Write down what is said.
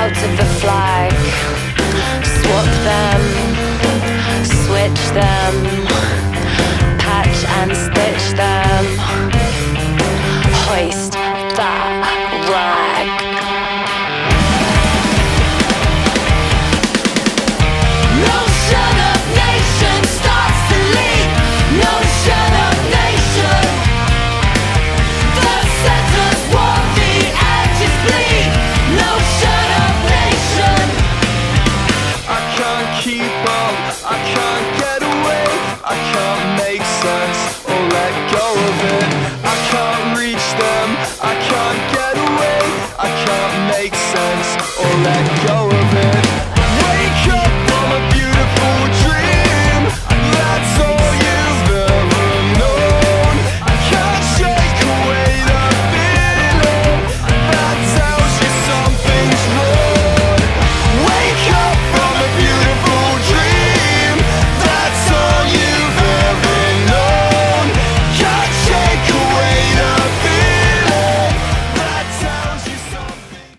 out of the flag. Swap them, switch them. I try